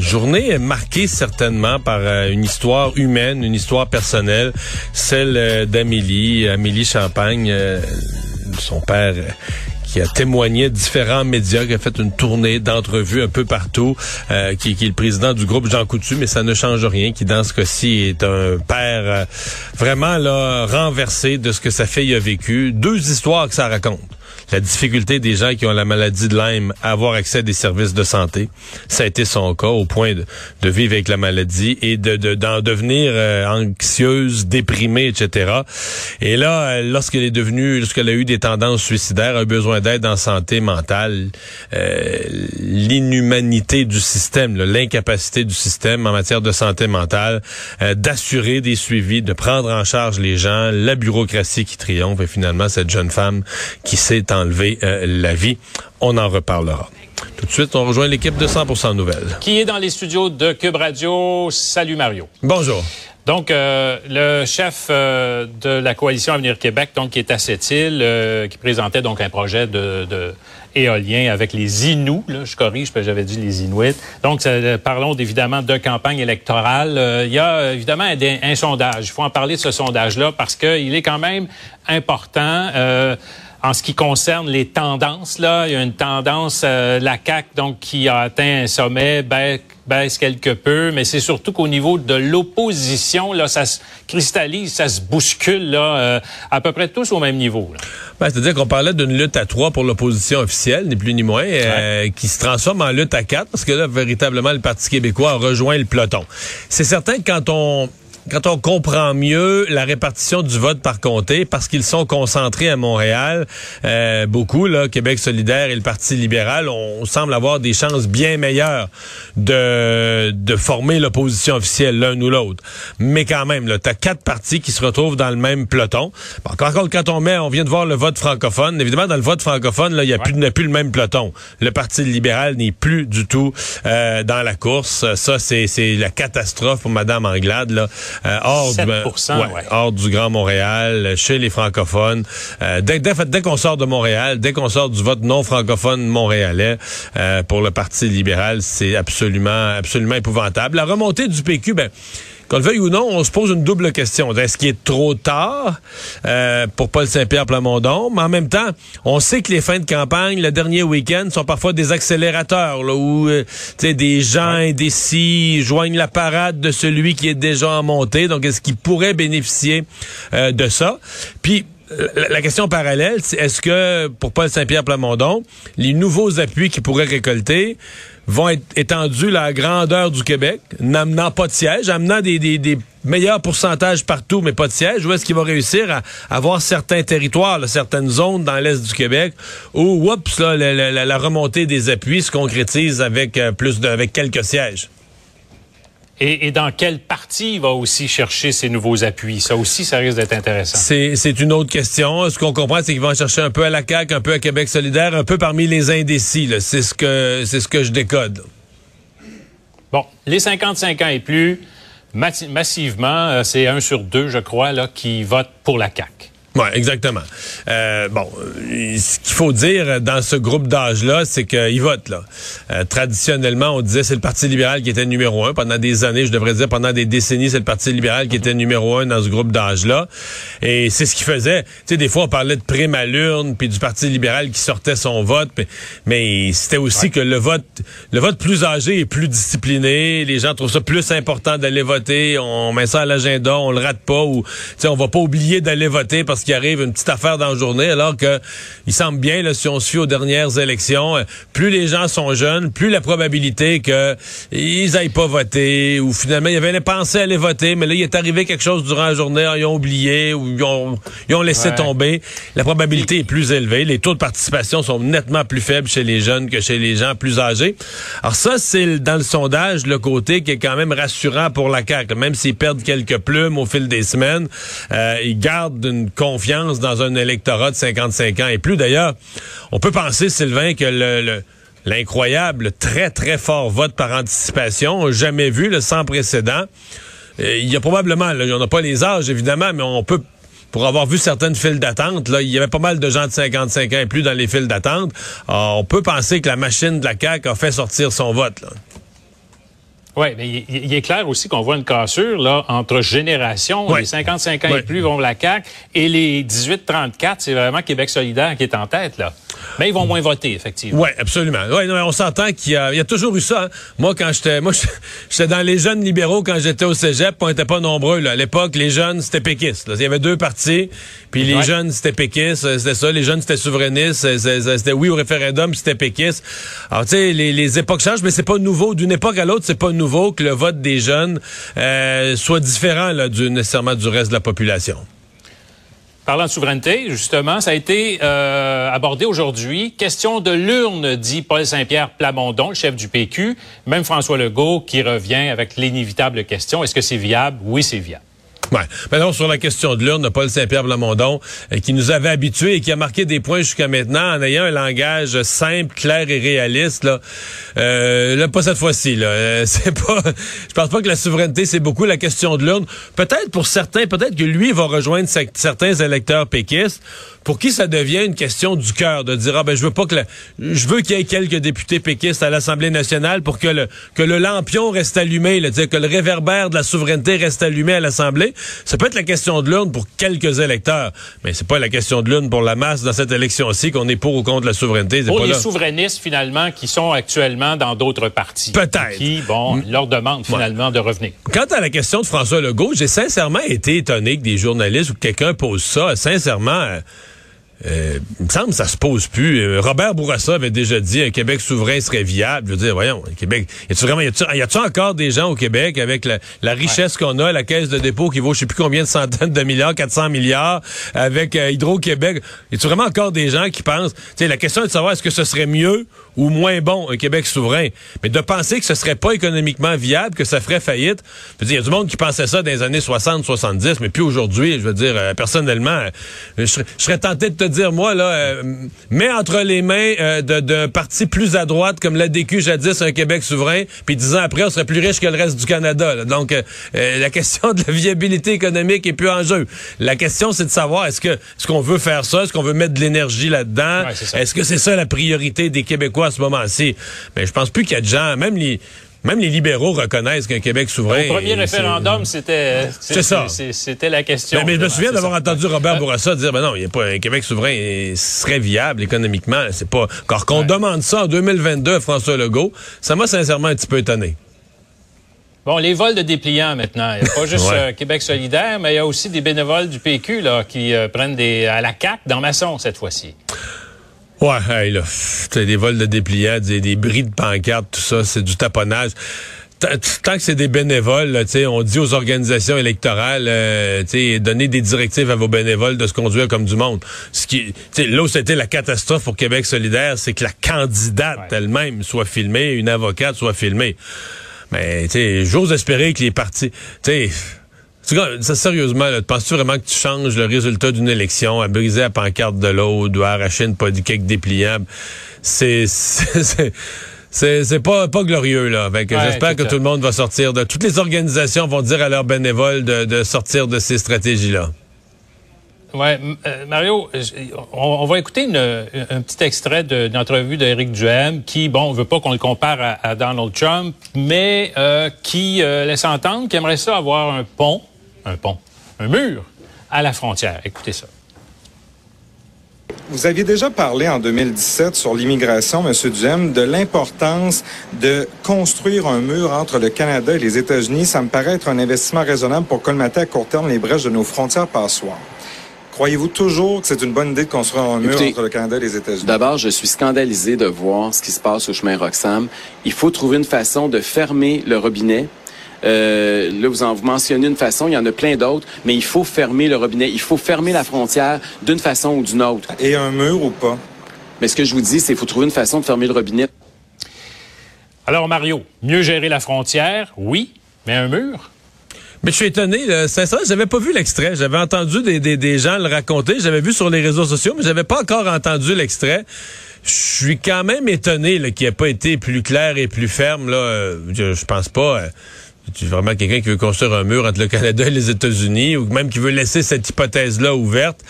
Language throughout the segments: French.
journée marquée certainement par euh, une histoire humaine, une histoire personnelle, celle euh, d'Amélie, Amélie Champagne, euh, son père qui a témoigné différents médias, qui a fait une tournée d'entrevues un peu partout, qui, qui, est le président du groupe Jean Coutu, mais ça ne change rien, qui dans ce cas-ci est un père vraiment là renversé de ce que sa fille a vécu. Deux histoires que ça raconte la difficulté des gens qui ont la maladie de Lyme à avoir accès à des services de santé. Ça a été son cas au point de, vivre avec la maladie et de d'en devenir euh, anxieuse, déprimée, etc. Et là, euh, lorsqu'elle est devenue, lorsqu'elle a eu des tendances suicidaires, a besoin d'aide en santé mentale, euh, l'inhumanité du système, l'incapacité du système en matière de santé mentale, d'assurer des suivis, de prendre en charge les gens, la bureaucratie qui triomphe et finalement cette jeune femme qui s'est enlevé euh, la vie. On en reparlera. Tout de suite, on rejoint l'équipe de 100% Nouvelles. Qui est dans les studios de Cube Radio. Salut Mario. Bonjour. Donc, euh, le chef euh, de la coalition Avenir Québec, donc qui est à cette île, qui présentait donc un projet de, de éolien avec les Inuits. Là, je corrige, j'avais dit les Inuits. Donc, parlons évidemment de campagne électorale. il y a évidemment un, un, sondage. Il faut en parler de ce sondage-là parce qu'il est quand même important. En ce qui concerne les tendances, là, il y a une tendance, euh, la CAC donc qui a atteint un sommet, baisse, quelque peu, mais c'est surtout qu'au niveau de l'opposition, là, ça se cristallise, ça se bouscule là, euh, à peu près tous au même niveau. Ben, C'est-à-dire qu'on parlait d'une lutte à trois pour l'opposition officielle, ni plus ni moins, euh, qui se transforme en lutte à quatre, parce que là, véritablement, le Parti québécois a rejoint le peloton. C'est certain que quand on quand on comprend mieux la répartition du vote par comté, parce qu'ils sont concentrés à Montréal, euh, beaucoup, là, Québec solidaire et le Parti libéral, on, semble avoir des chances bien meilleures de, de former l'opposition officielle, l'un ou l'autre. Mais quand même, tu as quatre partis qui se retrouvent dans le même peloton. Bon, quand, quand on met, on vient de voir le vote francophone, évidemment, dans le vote francophone, il n'y a, plus, plus le même peloton. Le Parti libéral n'est plus du tout euh, dans la course. Ça, c'est la catastrophe pour Mme Anglade. Là. Euh, hors, du, hors du Grand Montréal, chez les francophones. Euh, dès dès, dès qu'on sort de Montréal, dès qu'on sort du vote non francophone montréalais euh, pour le Parti libéral, c'est absolument, absolument épouvantable. La remontée du PQ, ben qu'on le veuille ou non, on se pose une double question. Est-ce qu'il est trop tard euh, pour Paul Saint-Pierre Plamondon? Mais en même temps, on sait que les fins de campagne, le dernier week-end, sont parfois des accélérateurs, là, où euh, des gens indécis joignent la parade de celui qui est déjà en montée. Donc, est-ce qu'il pourrait bénéficier euh, de ça? Puis, la question parallèle, c'est est-ce que pour Paul Saint-Pierre Plamondon, les nouveaux appuis qu'il pourrait récolter vont être étendus la grandeur du Québec, n'amenant pas de siège, amenant des, des, des, meilleurs pourcentages partout, mais pas de siège, ou est-ce qu'il va réussir à avoir certains territoires, certaines zones dans l'est du Québec où, oups, la, remontée des appuis se concrétise avec euh, plus de, avec quelques sièges? Et, et, dans quelle partie il va aussi chercher ces nouveaux appuis? Ça aussi, ça risque d'être intéressant. C'est une autre question. Ce qu'on comprend, c'est qu'ils vont chercher un peu à la CAQ, un peu à Québec solidaire, un peu parmi les indécis. C'est ce que c'est ce que je décode. Bon, les 55 ans et plus, massivement, euh, c'est un sur deux, je crois, là, qui votent pour la CAQ. Oui, exactement. Euh, bon, ce qu'il faut dire dans ce groupe d'âge-là, c'est qu'ils votent. Là. Euh, traditionnellement, on disait c'est le Parti libéral qui était numéro un. Pendant des années, je devrais dire pendant des décennies, c'est le Parti libéral qui était numéro un dans ce groupe d'âge-là. Et c'est ce qui faisait. Tu sais, des fois, on parlait de prime à l'urne, puis du Parti libéral qui sortait son vote. mais c'était aussi que le vote, le vote plus âgé est plus discipliné. Les gens trouvent ça plus important d'aller voter. On met ça à l'agenda, on le rate pas. Ou, tu sais, on va pas oublier d'aller voter parce qu'il arrive une petite affaire dans la journée, alors que il semble bien, là, si on se fie aux dernières élections, euh, plus les gens sont jeunes, plus la probabilité qu'ils aillent pas voter, ou finalement, il y avait pensé aller voter, mais là, il est arrivé quelque chose durant la journée, ils ont oublié, ou ils ont, ils ont laissé tomber. La probabilité est plus élevée. Les taux de participation sont nettement plus faibles chez les jeunes que chez les gens plus âgés. Alors ça, c'est dans le sondage le côté qui est quand même rassurant pour la CAQ. Même s'ils perdent quelques plumes au fil des semaines, euh, ils gardent une confiance dans un électorat de 55 ans et plus. D'ailleurs, on peut penser, Sylvain, que le, l'incroyable, très, très fort vote par anticipation, jamais vu, le sans précédent. Euh, il y a probablement, là, on n'a pas les âges, évidemment, mais on peut pour avoir vu certaines files d'attente, il y avait pas mal de gens de 55 ans et plus dans les files d'attente. Ah, on peut penser que la machine de la CAQ a fait sortir son vote. Oui, mais il, est clair aussi qu'on voit une cassure là, entre générations. Les 55 ans et plus vont la CAQ et les 18-34, c'est vraiment Québec solidaire qui est en tête. là. Mais ils vont moins voter, effectivement. Oui, absolument. Ouais, on s'entend qu'il y, a, toujours eu ça. Hein. Moi, quand j'étais, moi, j'étais dans les jeunes libéraux quand j'étais au cégep, on n'était pas nombreux. Là. À l'époque, les jeunes, c'était péquistes. Il y avait deux partis, puis les jeunes, c'était péquistes. Euh, c'était ça. Les jeunes, c'était souverainistes. C'était oui au référendum, c'était péquiste. Alors, tu sais, les, époques changent, mais c'est pas nouveau. D'une époque à l'autre, c'est pas nouveau que le vote des jeunes euh, soit différent là, du, nécessairement du reste de la population. Parlant de souveraineté, justement, ça a été euh, abordé aujourd'hui. Question de l'urne, dit Paul Saint-Pierre Plamondon, le chef du PQ. Même François Legault qui revient avec l'inévitable question, est-ce que c'est viable? Oui, c'est viable. Ouais. Maintenant, sur la question de l'urne, Paul Saint-Pierre Blamondon, euh, qui nous avait habitués et qui a marqué des points jusqu'à maintenant en ayant un langage simple, clair et réaliste. Là, euh, là pas cette fois-ci. Là, euh, c'est pas. Je pense pas que la souveraineté, c'est beaucoup la question de l'urne. Peut-être pour certains, peut-être que lui va rejoindre certains électeurs péquistes pour qui ça devient une question du cœur de dire ah ben je veux pas que je veux qu'il y ait quelques députés péquistes à l'Assemblée nationale pour que le que le lampion reste allumé, là, que le réverbère de la souveraineté reste allumé à l'Assemblée. Ça peut être la question de l'urne pour quelques électeurs, mais c'est pas la question de l'urne pour la masse dans cette élection-ci qu'on est pour ou contre la souveraineté. Pour les souverainistes finalement qui sont actuellement dans d'autres partis. Peut-être. Qui bon leur demandent finalement de revenir. Quant à la question de François Legault, j'ai sincèrement été étonné que des journalistes ou que quelqu'un pose ça. Sincèrement. Euh, il me semble que ça se pose plus. Euh, Robert Bourassa avait déjà dit un Québec souverain serait viable. Je veux dire, voyons, Québec. Y a-tu vraiment, y a-tu encore des gens au Québec avec la, richesse qu'on a, la caisse de dépôt qui vaut je sais plus combien de centaines de milliards, 400 milliards, avec euh, Hydro-Québec? Y a-tu vraiment encore des gens qui pensent, tu sais, la question est de savoir est-ce que ce serait mieux ou moins bon un Québec souverain. Mais de penser que ce serait pas économiquement viable, que ça ferait faillite. Je veux dire, il y a du monde qui pensait ça dans les années 60, 70, mais puis aujourd'hui, je veux dire, personnellement, je serais tenté de te dire, moi, là, euh, mets entre les mains euh, d'un parti plus à droite comme l'ADQ jadis, un Québec souverain, puis dix ans après, on serait plus riche que le reste du Canada. Donc, euh, la question de la viabilité économique est plus en jeu. La question, c'est de savoir, est-ce que est-ce qu'on veut faire ça? Est-ce qu'on veut mettre de l'énergie là-dedans? est-ce que c'est ça la priorité des Québécois à ce moment-ci? Mais je pense plus qu'il y a de gens, même les même les libéraux reconnaissent qu'un Québec souverain. Au premier référendum, c'était c'est ça. C'était la question. Mais, je me souviens d'avoir entendu Robert Bourassa dire ben non, il y a pas un Québec souverain serait viable économiquement, c'est pas quand qu'on demande ça en 2022 à François Legault, ça m'a sincèrement un petit peu étonné. Bon, les vols de dépliants maintenant. Il n'y a pas juste euh, Québec solidaire, mais il y a aussi des bénévoles du PQ là, qui euh, prennent des à la CAQ dans Masson cette fois-ci. Ouais, hey, là, des vols de dépliants, des, des bris de pancartes, tout ça, c'est du taponnage tant que c'est des bénévoles, là, on dit aux organisations électorales, euh, donner des directives à vos bénévoles de se conduire comme du monde. Ce qui, là où c'était la catastrophe pour Québec solidaire, c'est que la candidate elle-même soit filmée, une avocate soit filmée. Mais j'ose espérer que les partis, ça, sérieusement, penses-tu vraiment que tu changes le résultat d'une élection à briser la pancarte de l'autre ou à arracher une podicake dépliable? C'est, c'est, c'est pas, pas glorieux, là. j'espère que tout le monde va sortir de. Toutes les organisations vont dire à leurs bénévoles de, de sortir de ces stratégies-là. Ouais, euh, Mario, on, va écouter un petit extrait d'une entrevue d'Éric Duhem qui, bon, on veut pas qu'on le compare à, Donald Trump, mais euh, qui euh, laisse entendre qu'il aimerait ça avoir un pont, un pont, un mur à la frontière. Écoutez ça. Vous aviez déjà parlé en 2017 sur l'immigration, M. Duhem, de l'importance de construire un mur entre le Canada et les États-Unis. Ça me paraît être un investissement raisonnable pour colmater à court terme les brèches de nos frontières passoires. Croyez-vous toujours que c'est une bonne idée de construire un mur entre le Canada et les États-Unis? D'abord, je suis scandalisé de voir ce qui se passe au chemin Roxham. Il faut trouver une façon de fermer le robinet. Euh, là, vous en vous mentionnez une façon, il y en a plein d'autres, mais il faut fermer le robinet, il faut fermer la frontière d'une façon ou d'une autre. Et un mur ou pas? Mais ce que je vous dis, c'est qu'il faut trouver une façon de fermer le robinet. Alors, Mario, mieux gérer la frontière, oui, mais un mur? Mais je suis étonné, là, sincèrement, j'avais pas vu l'extrait. J'avais entendu des, des, des, gens le raconter, j'avais vu sur les réseaux sociaux, mais j'avais pas encore entendu l'extrait. Je suis quand même étonné qu'il n'ait pas été plus clair et plus ferme. Là. Je, je pense pas. Tu vraiment quelqu'un qui veut construire un mur entre le Canada et les États-Unis, ou même qui veut laisser cette hypothèse-là ouverte.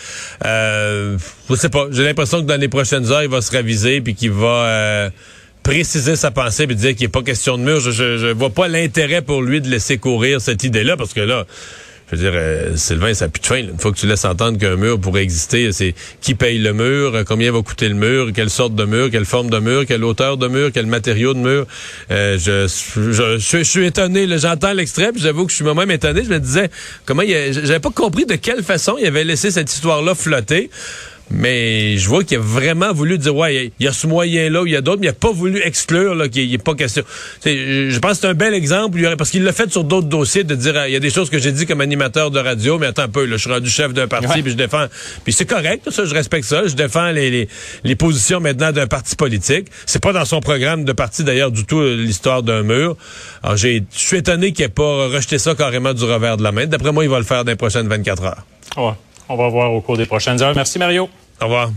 Euh, je sais pas. J'ai l'impression que dans les prochaines heures, il va se raviser puis qu'il va. Euh, préciser sa pensée et dire qu'il n'est pas question de mur. Je, je, vois pas l'intérêt pour lui de laisser courir cette idée-là parce que là, je veux dire, euh, Sylvain, ça pue de fin. Une fois que tu laisses entendre qu'un mur pourrait exister, c'est qui paye le mur, euh, combien va coûter le mur, quelle sorte de mur, quelle forme de mur, quelle hauteur de mur, quel matériau de mur. Euh, je, je, je, suis étonné. J'entends l'extrait, j'avoue que je suis moi-même étonné. Je me disais, comment j'avais pas compris de quelle façon il avait laissé cette histoire-là flotter. Mais je vois qu'il a vraiment voulu dire, ouais, il y, a ce moyen-là, il y a d'autres, mais il n'a pas voulu exclure qu'il n'y ait pas question. je pense que c'est un bel exemple, parce qu'il l'a fait sur d'autres dossiers, de dire, il y a des choses que j'ai dit comme animateur de radio, mais attends un peu, là, je suis rendu chef d'un parti, puis je défends... Puis c'est correct, ça, je respecte ça, je défends les, les, positions maintenant d'un parti politique. C'est pas dans son programme de parti, d'ailleurs, du tout, l'histoire d'un mur. Alors, j'ai, je suis étonné qu'il n'ait pas rejeté ça carrément du revers de la main. D'après moi, il va le faire dans les prochaines 24 heures. Ouais. On va voir au cours des prochaines heures. Merci, Mario. Au revoir.